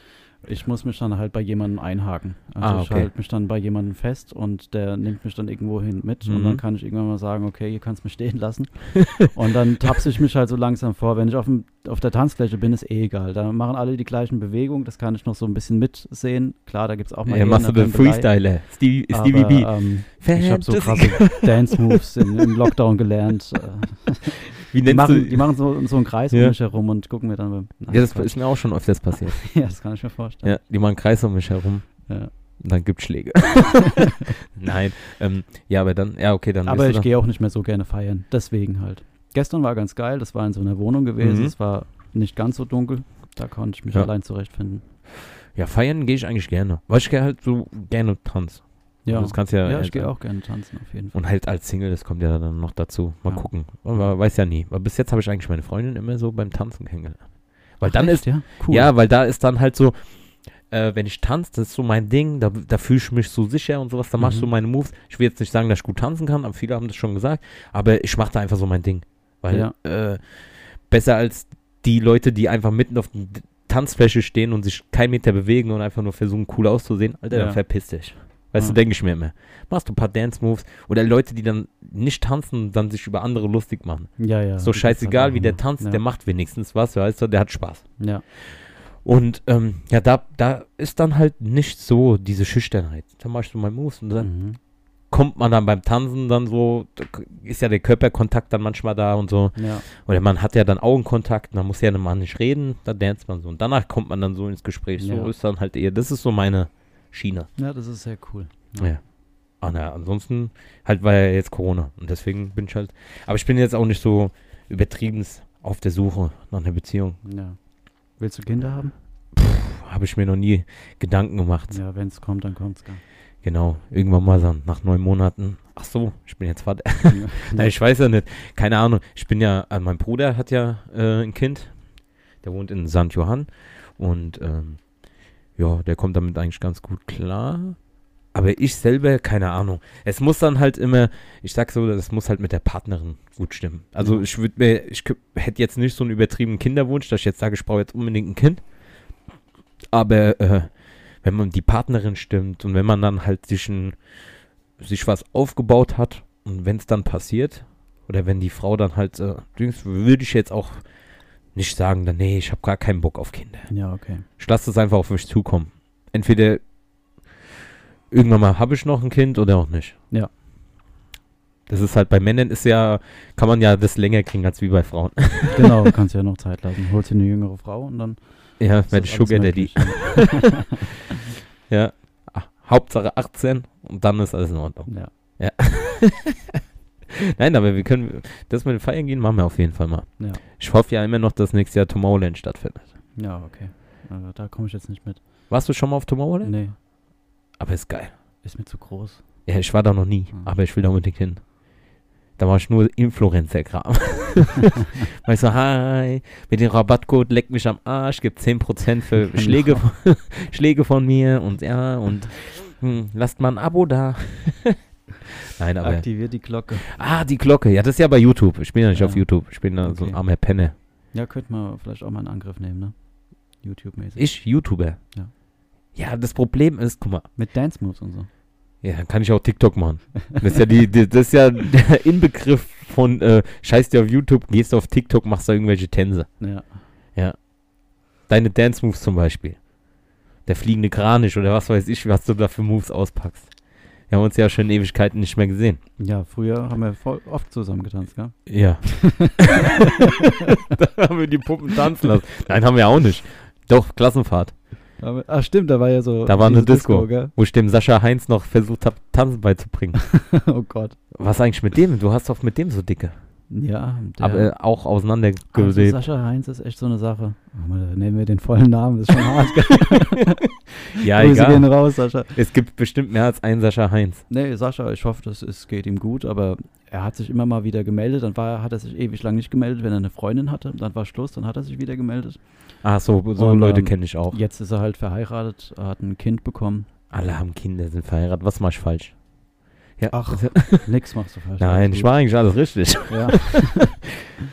Ich muss mich dann halt bei jemandem einhaken. Also Ah, ich okay. halte mich dann bei jemandem fest und der nimmt mich dann irgendwo hin mit und Mhm. dann kann ich irgendwann mal sagen, okay, hier kannst du mich stehen lassen. und dann tapse ich mich halt so langsam vor. Wenn ich auf, dem, auf der Tanzfläche bin, ist eh egal. Da machen alle die gleichen Bewegungen, das kann ich noch so ein bisschen mitsehen. Klar, da gibt es auch mal ja, machst du den Freestyler, Stevie, Stevie B. Ähm, ich habe so krasse Dance-Moves im Lockdown gelernt. Wie die, nennst machen, du, die machen so, so einen Kreis Ja. um mich herum und gucken mir dann beim. Nein, ja, das Quatsch. ist mir auch schon öfters passiert. ja, das kann ich mir vorstellen. ja, die machen einen Kreis um mich herum Ja. und dann gibt's Schläge. Nein, ähm, ja, aber dann, ja, okay, dann Aber ich gehe auch nicht mehr so gerne feiern. Deswegen halt. Gestern war ganz geil, das war in so einer Wohnung gewesen. Mhm. Es war nicht ganz so dunkel. Da konnte ich mich Ja. allein zurechtfinden. Ja, feiern gehe ich eigentlich gerne. Weil ich gehe halt so gerne tanzen. Ja, Das kannst ja, ja ich halt- gehe auch gerne tanzen auf jeden Fall. Und halt als Single, das kommt ja dann noch dazu. Mal Ja. gucken. Man weiß ja nie. Aber bis jetzt habe ich eigentlich meine Freundin immer so beim Tanzen kennengelernt. Weil Ach, dann echt, ist, ja, cool. ja, weil da ist dann halt so, äh, wenn ich tanze, das ist so mein Ding, da, da fühle ich mich so sicher und sowas, da ich Mhm. so meine Moves. Ich will jetzt nicht sagen, dass ich gut tanzen kann, aber viele haben das schon gesagt, aber ich mache da einfach so mein Ding. Weil Ja. äh, besser als die Leute, die einfach mitten auf der Tanzfläche stehen und sich kein Meter bewegen und einfach nur versuchen, cool auszusehen, Alter, Ja. dann verpiss dich. Weißt Ja. du, denke ich mir immer. Machst du ein paar Dance-Moves oder Leute, die dann nicht tanzen, dann sich über andere lustig machen. Ja, ja. so scheißegal, halt wie der auch- tanzt, ja. der macht wenigstens was, weißt du, der hat Spaß. Ja, Und ähm, ja, da, da ist dann halt nicht so diese Schüchternheit. Dann machst du mal Moves und dann mhm. kommt man dann beim Tanzen dann so, da ist ja der Körperkontakt dann manchmal da und so. ja, Oder man hat ja dann Augenkontakt, man muss ja dann mal nicht reden, da danst man so. Und danach kommt man dann so ins Gespräch. So Ja. ist dann halt eher, das ist so meine Schiene. ja, das ist sehr cool. Ja. Ah, na, ansonsten halt war ja jetzt Corona. Und deswegen bin ich halt, aber ich bin jetzt auch nicht so übertrieben auf der Suche nach einer Beziehung. ja. Willst du Kinder haben? Habe ich mir noch nie Gedanken gemacht. Ja, wenn es kommt, dann kommt's. gell. Genau, irgendwann mal so nach neun Monaten. Ach so, ich bin jetzt Vater. Ja. Nein, ich weiß ja nicht. Keine Ahnung. Ich bin ja, äh, mein Bruder hat ja äh, ein Kind. Der wohnt in St. Johann. Und ähm, ja, der kommt damit eigentlich ganz gut klar. Aber ich selber, keine Ahnung. Es muss dann halt immer, ich sag so, das muss halt mit der Partnerin gut stimmen. Also ich würde mir, ich hätte jetzt nicht so einen übertriebenen Kinderwunsch, dass ich jetzt sage, ich brauche jetzt unbedingt ein Kind. Aber äh, wenn man die Partnerin stimmt und wenn man dann halt sich, ein, sich was aufgebaut hat und wenn es dann passiert, oder wenn die Frau dann halt, äh, würde ich jetzt auch nicht sagen, dann, nee, ich habe gar keinen Bock auf Kinder. ja, okay. Ich lasse es einfach auf mich zukommen. Entweder irgendwann mal habe ich noch ein Kind oder auch nicht. Ja. Das ist halt bei Männern ist ja, kann man ja das länger kriegen als wie bei Frauen. Genau, kannst ja noch Zeit lassen. Holst dir eine jüngere Frau und dann. ja, werde das Sugar Daddy. Ja. Ah, Hauptsache 18 und dann ist alles in Ordnung. Ja, Nein, aber wir können, das mit dem Feiern gehen, machen wir auf jeden Fall mal. ja. Ich hoffe ja immer noch, dass nächstes Jahr Tomorrowland stattfindet. Ja, okay. Also, da komme ich jetzt nicht mit. Warst du schon mal auf Tomorrowland? Nee, Aber ist geil. ist mir zu groß. Ja, ich war da noch nie, Hm. aber ich will da unbedingt hin. Da war ich nur Influencer-Kram. Weil ich so, hi, mit dem Rabattcode leck mich am Arsch, gibt 10% für Genau. Schläge, Schläge von mir und ja, und hm, lasst mal ein Abo da. Nein, aber. Aktiviert die Glocke. Ah, die Glocke. Ja, das ist ja bei YouTube. Ich bin ja nicht Ja. auf YouTube. Ich bin da so ein Okay. armer Penner. Ja, könnte man vielleicht auch mal in Angriff nehmen, ne? YouTube-mäßig. Ich, YouTuber. Ja. Ja, das Problem ist, guck mal, Mit Dance Moves und so. ja, dann kann ich auch TikTok machen. Das ist ja, die, die, das ist ja der Inbegriff von, äh, scheiß dir auf YouTube, gehst auf TikTok, machst da irgendwelche Tänze. Ja. Deine Dance-Moves zum Beispiel. Der fliegende Kranich oder was weiß ich, was du da für Moves auspackst. Wir haben uns ja schon Ewigkeiten nicht mehr gesehen. Ja, früher haben wir voll oft zusammen getanzt, gell? Ja. da haben wir die Puppen tanzen lassen. Nein, haben wir auch nicht. Doch, Klassenfahrt. Ach stimmt, da war ja so. Da war eine Disco. gell? Wo ich dem Sascha Heinz noch versucht habe, Tanzen beizubringen. oh Gott. Was eigentlich mit dem? Du hast doch mit dem so dicke. Ja, Aber auch also auseinandergelebt. Sascha Heinz ist echt so eine Sache. Nehmen wir den vollen Namen, das ist schon hart. ja, Grüße gehen egal. raus, Sascha. Es gibt bestimmt mehr als einen Sascha Heinz. Nee, Sascha, ich hoffe, das ist, geht ihm gut, aber er hat sich immer mal wieder gemeldet. Dann war, hat er sich ewig lang nicht gemeldet, wenn er eine Freundin hatte. Dann war Schluss, dann hat er sich wieder gemeldet. Ach so, so Und, Leute ähm, kenne ich auch. Jetzt ist er halt verheiratet, hat ein Kind bekommen. Alle haben Kinder, sind verheiratet. Was mach ich falsch? Ja. Ach, Nix machst du falsch. Nein, ich mache eigentlich alles richtig. Ja.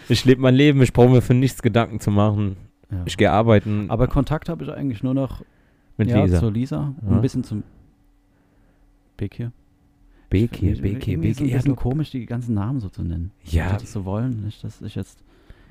Ich lebe mein Leben, ich brauche mir für nichts Gedanken zu machen. ja. Ich gehe arbeiten Aber Kontakt habe ich eigentlich nur noch mit ja, Lisa. zu Lisa ein bisschen zum Bekir. Bekir, Bekir, Bekir. Ja, du, komisch, die ganzen Namen so zu nennen. ja, Die das so wollen, nicht, dass ich jetzt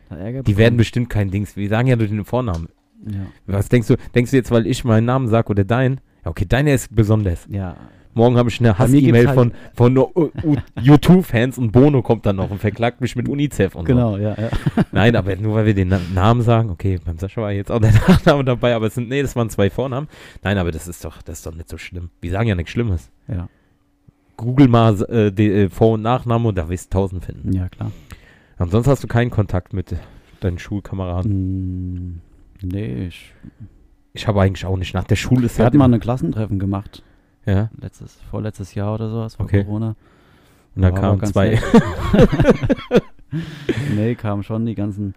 da Ärger die werden bestimmt kein Dings. Wir sagen ja nur den Vornamen. Ja. Was denkst du? Denkst du jetzt, weil ich meinen Namen sage oder dein? Ja, okay, deiner ist besonders. ja, Morgen habe ich eine Hass-E-Mail von, halt- von U- U2-Fans und Bono kommt dann noch und verklagt mich mit UNICEF und genau, ja, ja. so. Nein, aber nur weil wir den Na Namen sagen, okay, beim Sascha war jetzt auch der Nachname dabei, aber es sind, nee, das waren zwei Vornamen. Nein, aber das ist doch, das ist doch nicht so schlimm. Wir sagen ja nichts Schlimmes. ja. Google mal äh, die, äh, Vor- und Nachname und da wirst du tausend finden. Ja, klar. Ansonsten hast du keinen Kontakt mit deinen Schulkameraden. Mm, nee, ich, Ich habe eigentlich auch nicht. Nach der Schule ist wir halt hatten mal ein Klassentreffen gemacht. Ja, Letztes, vorletztes Jahr oder sowas, vor Okay. Corona. und da kamen zwei. nee, kamen schon die ganzen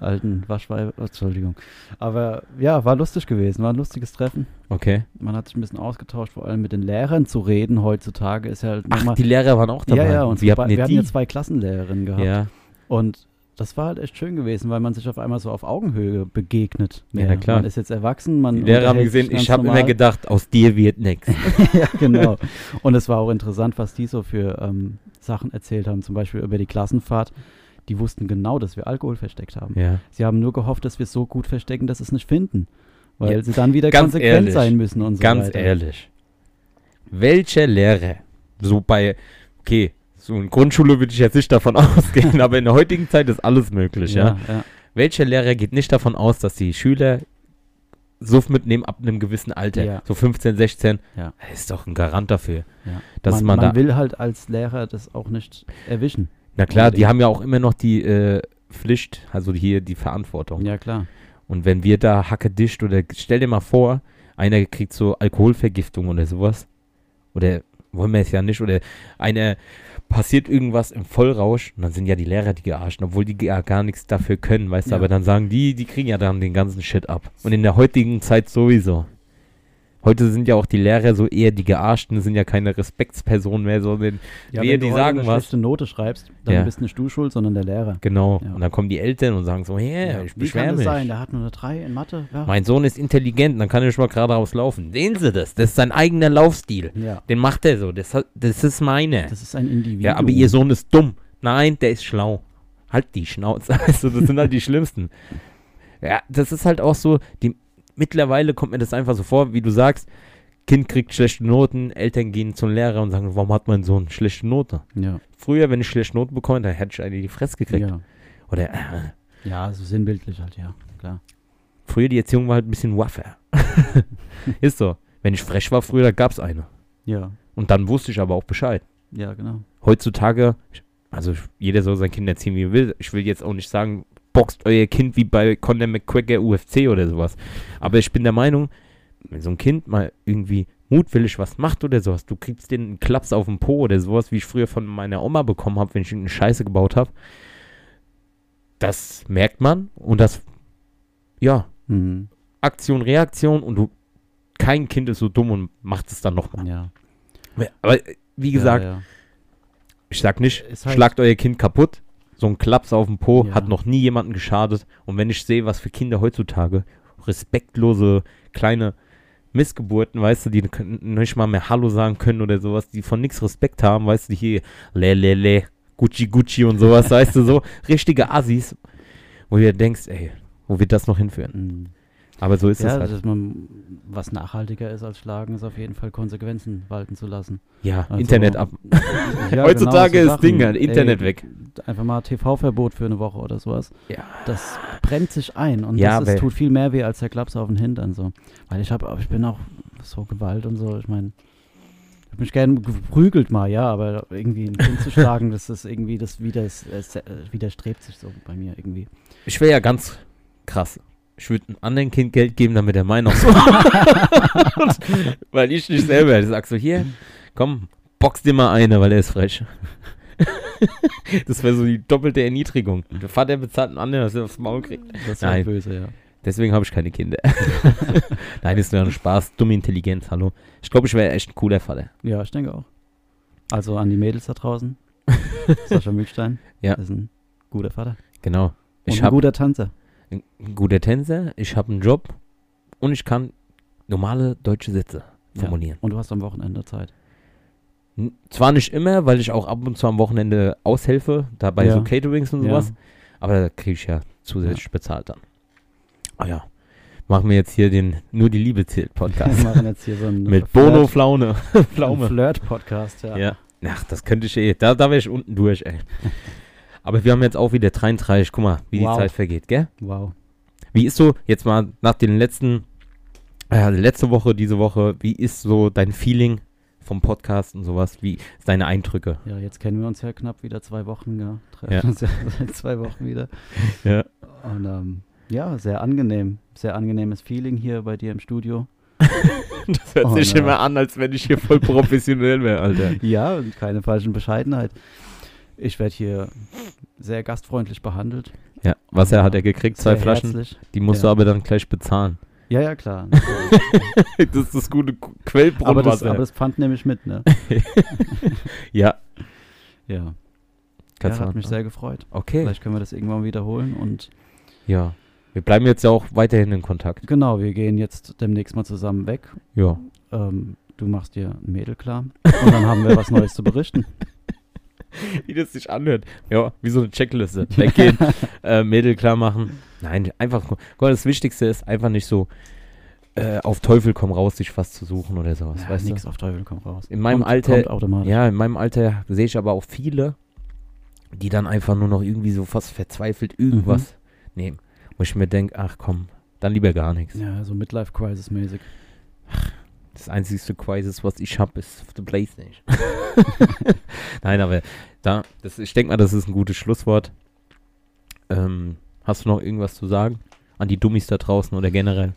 alten Waschweiber. Entschuldigung. Aber ja, war lustig gewesen, war ein lustiges Treffen. Okay. Man hat sich ein bisschen ausgetauscht, vor allem mit den Lehrern zu reden heutzutage ist ja halt Ach, die Lehrer waren auch dabei. ja, ja, und ihr wir hatten ja zwei Klassenlehrerinnen gehabt. ja, Und das war halt echt schön gewesen, weil man sich auf einmal so auf Augenhöhe begegnet. Ja, na klar. Man ist jetzt erwachsen, man Die Lehrer haben gesehen, ganz ich habe immer gedacht, aus dir wird nichts. ja, genau. Und es war auch interessant, was die so für ähm, Sachen erzählt haben, zum Beispiel über die Klassenfahrt. Die wussten genau, dass wir Alkohol versteckt haben. Ja. Sie haben nur gehofft, dass wir es so gut verstecken, dass sie es nicht finden. Weil Ja, sie dann wieder ganz konsequent ehrlich, sein müssen und so Ganz weiter. ehrlich. Welcher Lehrer, so bei, okay, so in Grundschule würde ich jetzt nicht davon ausgehen, aber in der heutigen Zeit ist alles möglich, ja. Ja, ja. Welcher Lehrer geht nicht davon aus, dass die Schüler Suff mitnehmen ab einem gewissen Alter, Ja. so 15, 16, Ja. Ist doch ein Garant dafür. ja. Dass man, man man will halt als Lehrer das auch nicht erwischen. Na klar, die haben ja auch immer noch die äh, Pflicht, also hier die Verantwortung. Ja, klar. Und wenn wir da Hacke dicht oder stell dir mal vor, einer kriegt so Alkoholvergiftung oder sowas. Oder wollen wir es ja nicht. Oder einer passiert irgendwas im Vollrausch und dann sind ja die Lehrer die gearscht, obwohl die ja gar nichts dafür können, weißt du, Ja. aber dann sagen die, die kriegen ja dann den ganzen Shit ab. Und in der heutigen Zeit sowieso. Heute sind ja auch die Lehrer so eher die Gearschten, sind ja keine Respektspersonen mehr, sondern Wehe, wenn die du sagen eine was. schlechte Note schreibst, dann Ja. bist nicht du schuld, sondern der Lehrer. genau. Ja. Und dann kommen die Eltern und sagen so, hey, ich Wie kann beschwere das mich. sein? Der hat nur eine 3 in Mathe. Ja. Mein Sohn ist intelligent, dann kann er nicht mal geradeaus laufen. Sehen Sie das? Das ist sein eigener Laufstil. ja. Den macht er so. Das, das ist meine. Das ist ein Individuum. Ja, aber Ihr Sohn ist dumm. Nein, der ist schlau. Halt die Schnauze. Also, das sind halt die Schlimmsten. Ja, das ist halt auch so, die, mittlerweile kommt mir das einfach so vor, wie du sagst, Kind kriegt schlechte Noten, Eltern gehen zum Lehrer und sagen, warum hat mein Sohn schlechte Note? Ja. Früher, wenn ich schlechte Noten bekomme, dann hätte ich eine in die Fresse gekriegt. Ja. Oder äh, ja, so sinnbildlich halt, ja. Klar. früher die Erziehung war halt ein bisschen waffer. ist so. Wenn ich frech war früher, da gab es eine. Ja. Und dann wusste ich aber auch Bescheid. Ja, genau. Heutzutage, also jeder soll sein Kind erziehen, wie er will. Ich will jetzt auch nicht sagen, boxt euer Kind wie bei Conor McGregor UFC oder sowas. Aber ich bin der Meinung, wenn so ein Kind mal irgendwie mutwillig was macht oder sowas, du kriegst den einen Klaps auf den Po oder sowas, wie ich früher von meiner Oma bekommen habe, wenn ich eine Scheiße gebaut habe. Das merkt man und das, ja, Mhm. Aktion, Reaktion und du, kein Kind ist so dumm und macht es dann nochmal. Ja. Aber wie gesagt, ja, ja. Ich sag nicht, halt- schlagt euer Kind kaputt. So ein Klaps auf dem Po Ja. hat noch nie jemanden geschadet. Und wenn ich sehe, was für Kinder heutzutage respektlose kleine Missgeburten, weißt du, die nicht mal mehr Hallo sagen können oder sowas, die von nichts Respekt haben, weißt du, hier le le le, Gucci Gucci und sowas, weißt du, so richtige Assis, wo du dir denkst, ey, wo wird das noch hinführen? Mhm. Aber so ist ja, es halt. dass man, was nachhaltiger ist als Schlagen, ist auf jeden Fall Konsequenzen walten zu lassen. Ja, Also- Internet ab. Ja, Heutzutage genau, ist Ding, Sachen. Internet Ey, weg. Einfach mal TV-Verbot für eine Woche oder sowas. Ja. Das brennt sich ein und Ja, das ist, tut viel mehr weh als der Klaps auf den Hintern. So. Weil ich habe, ich bin auch so Gewalt und so. Ich meine, ich habe mich gerne geprügelt mal, ja, aber irgendwie ein Kind zu schlagen, das ist irgendwie, das widers, äh, widerstrebt sich so bei mir irgendwie. Ich wäre ja ganz krass. Ich würde einem anderen Kind Geld geben, damit er meinen auch so. weil ich nicht selber. Ich sag so, hier, komm, box dir mal eine, weil er ist frech. das wäre so die doppelte Erniedrigung. Der Vater bezahlt einen anderen, dass er aufs Maul kriegt. Das ist böse, ja. Deswegen habe ich keine Kinder. Nein, ist nur ein Spaß. Dumme Intelligenz, hallo. Ich glaube, ich wäre echt ein cooler Vater. Ja, ich denke auch. Also an die Mädels da draußen. Sascha Mühlstein. Ja. Ist ein guter Vater. Genau. Und Ich ein habe guter Tanzer. Ein guter Tänzer, ich habe einen Job und ich kann normale deutsche Sätze formulieren. Ja. Und du hast am Wochenende Zeit. N- Zwar nicht immer, weil ich auch ab und zu am Wochenende aushelfe, da bei Ja. so Caterings und Ja. sowas, aber da kriege ich ja zusätzlich bezahlt dann. Ah ja, machen wir jetzt hier den Nur die Liebe zählt Wir Podcast machen jetzt hier so einen mit Flirt- Bono Flaune. einen Pflaume. Flirt-Podcast, ja. Ja. Ach, das könnte ich eh, da, da wäre ich unten durch, ey. Aber wir haben jetzt auch wieder 33, guck mal, wie Wow. die Zeit vergeht, gell? Wow. Wie ist so, jetzt mal nach den letzten, äh, letzte Woche, diese Woche, wie ist so dein Feeling vom Podcast und sowas? Wie ist deine Eindrücke? Ja, jetzt kennen wir uns ja knapp wieder zwei Wochen, ja. Treffen Ja. uns ja seit zwei Wochen wieder. Ja. Und ähm, ja, sehr angenehm. Sehr angenehmes Feeling hier bei dir im Studio. Das hört Oh, sich ne. immer an, als wenn ich hier voll professionell wäre, Alter. Ja, und keine falschen Bescheidenheit. Ich werde hier sehr gastfreundlich behandelt. Ja, Wasser hat er gekriegt, zwei sehr Flaschen. herzlich. Die musst Ja. du aber dann gleich bezahlen. Ja, ja, klar. das ist das gute Qu- aber, das, Quellbrunnenwasser. aber das Pfand nehme ich mit, ne? ja, Ja. Kannst ja, hat mich an- sehr gefreut. Okay. Vielleicht können wir das irgendwann wiederholen und Ja. Wir bleiben jetzt ja auch weiterhin in Kontakt. genau, wir gehen jetzt demnächst mal zusammen weg. Ja. Ähm, du machst dir ein Mädel klar und dann haben wir was Neues zu berichten. Wie das sich anhört. Ja, wie so eine Checkliste. Weggehen, äh, Mädel klar machen. Nein, einfach, guck mal, das Wichtigste ist einfach nicht so äh, auf Teufel komm raus, sich was zu suchen oder sowas, Ja, weißt nix du? auf Teufel komm raus. In meinem kommt, Alter- kommt. Ja, in meinem Alter sehe ich aber auch viele, die dann einfach nur noch irgendwie so fast verzweifelt irgendwas nehmen. Wo ich mir denke, ach komm, dann lieber gar nichts. Ja, so Midlife Crisis mäßig. Das einzigste Crisis, was ich habe, ist auf der Playstation. Nein, aber da, das, ich denke mal, das ist ein gutes Schlusswort. Ähm, hast du noch irgendwas zu sagen? An die Dummies da draußen oder generell?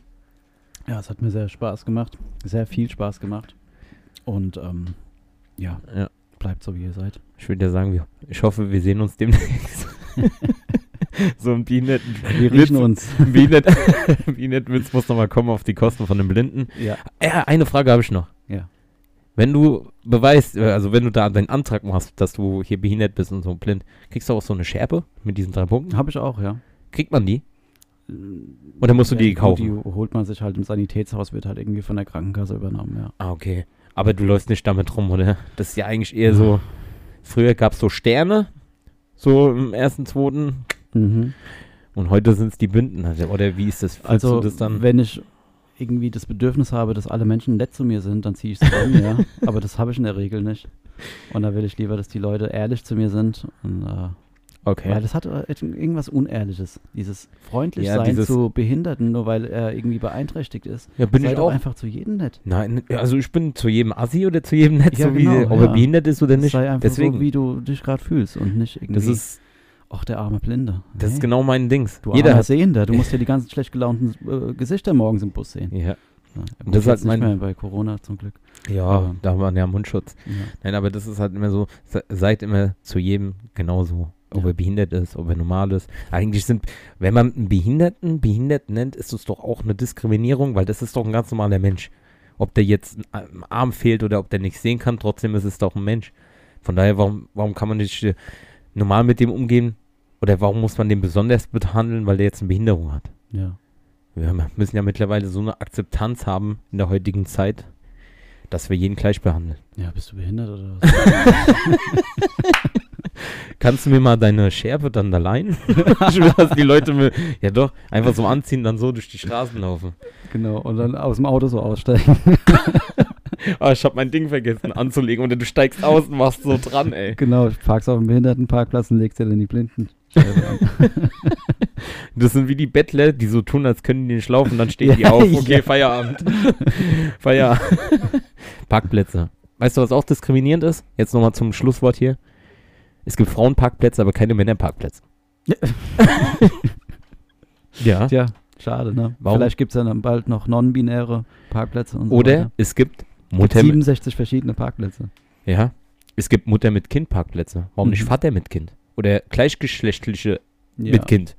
Ja, es hat mir sehr Spaß gemacht. Sehr viel Spaß gemacht. Und ähm, ja, Ja, bleibt so, wie ihr seid. ich würde ja sagen, wir, ich hoffe, wir sehen uns demnächst. so ein Bienen- Wir riechen uns. Bienen- Bienenwitz muss nochmal kommen auf die Kosten von den Blinden. Ja. Ja, eine Frage habe ich noch. Ja. Wenn du beweist, äh, also wenn du da deinen Antrag machst, dass du hier behindert bist und so blind, kriegst du auch so eine Schärpe mit diesen drei Punkten? Habe ich auch, ja. Kriegt man die? Oder musst du die kaufen? Die holt man sich halt im Sanitätshaus, wird halt irgendwie von der Krankenkasse übernommen, ja. Ah, okay. Aber du läufst nicht damit rum, oder? Das ist ja eigentlich eher so. Früher gab es so Sterne, so im ersten, zweiten. Mhm. Und heute sind es die Bünden. Also, oder wie ist das? Fühlst Also, das dann? wenn ich irgendwie das Bedürfnis habe, dass alle Menschen nett zu mir sind, dann ziehe ich es an, ja. Aber das habe ich in der Regel nicht. Und da will ich lieber, dass die Leute ehrlich zu mir sind. Und, äh, Okay. Weil das hat äh, irgendwas Unehrliches. Dieses freundlich Ja, sein dieses- zu Behinderten, nur weil er irgendwie beeinträchtigt ist. Ja, bin Sei ich auch. einfach zu jedem nett. Nein, also ich bin zu jedem Assi oder zu jedem Netz, Ja, so wie genau, ob er ja. behindert ist oder nicht. Sei einfach Deswegen. so, wie du dich gerade fühlst und nicht irgendwie, das ist, ach, der arme Blinde. das ist Nee. genau mein Dings. Du Jeder armer hat. Sehender, du musst ja die ganzen schlecht gelaunten äh, Gesichter morgens im Bus sehen. Ja, Ja, Und das ist halt nicht mein- mehr bei Corona zum Glück. ja Aber- da war ja Mundschutz. Ja. Nein, aber das ist halt immer so, se- seid immer zu jedem genauso. Ob Ja. er behindert ist, ob er normal ist. Eigentlich sind, wenn man einen Behinderten behindert nennt, ist es doch auch eine Diskriminierung, weil das ist doch ein ganz normaler Mensch. Ob der jetzt ein ein Arm fehlt oder ob der nicht sehen kann, trotzdem ist es doch ein Mensch. Von daher, warum, warum kann man nicht äh, normal mit dem umgehen? Oder warum muss man den besonders behandeln, weil der jetzt eine Behinderung hat? ja. Wir müssen ja mittlerweile so eine Akzeptanz haben in der heutigen Zeit, dass wir jeden gleich behandeln. Ja, bist du behindert oder was? Kannst du mir mal deine Schärpe dann da leihen? dass die Leute mir, ja doch, einfach so anziehen, dann so durch die Straßen laufen. genau, und dann aus dem Auto so aussteigen. Ah, ich habe mein Ding vergessen anzulegen und du steigst aus und machst so dran, ey. genau, parkst auf dem Behindertenparkplatz und legst dir dann die Blinden. Das sind wie die Bettler, die so tun, als können die nicht laufen, dann stehen die auf. Okay, Ja. Feierabend. Feierabend. Parkplätze. Weißt du, was auch diskriminierend ist? Jetzt nochmal zum Schlusswort hier. Es gibt Frauenparkplätze, aber keine Männerparkplätze. ja. Tja, schade, ne? Warum? Vielleicht gibt es dann bald noch non-binäre Parkplätze und so Oder es Gibt Mutter mit, 67 verschiedene Parkplätze. ja, es gibt Mutter mit Kind Parkplätze. Warum nicht Mhm. Vater mit Kind? Oder gleichgeschlechtliche Ja. mit Kind.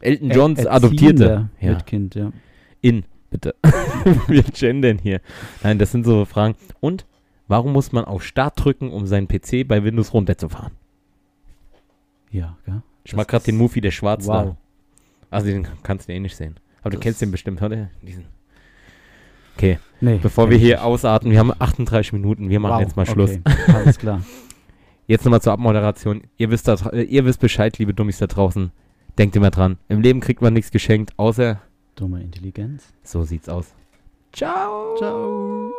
Elton Er- Johns Erziehender Adoptierte. Ja. Mit Kind, ja. In, bitte. Wir gendern hier. Nein, das sind so Fragen. Und warum muss man auf Start drücken, um seinen PC bei Windows runterzufahren? Ja, gell? Ich Das mag gerade den Movie, der schwarz Wow. da. Also den kannst du eh nicht sehen. Aber du Das- kennst den bestimmt, oder? Diesen. Okay, Nee, bevor wir hier nicht. ausarten, wir haben 38 Minuten, wir machen Wow, jetzt mal Schluss. Okay, alles klar. Jetzt nochmal zur Abmoderation. Ihr wisst, da, dra- äh, ihr wisst Bescheid, liebe Dummies da draußen. Denkt immer dran. Im Leben kriegt man nichts geschenkt, außer Dumme Intelligenz. so sieht's aus. Ciao. Ciao.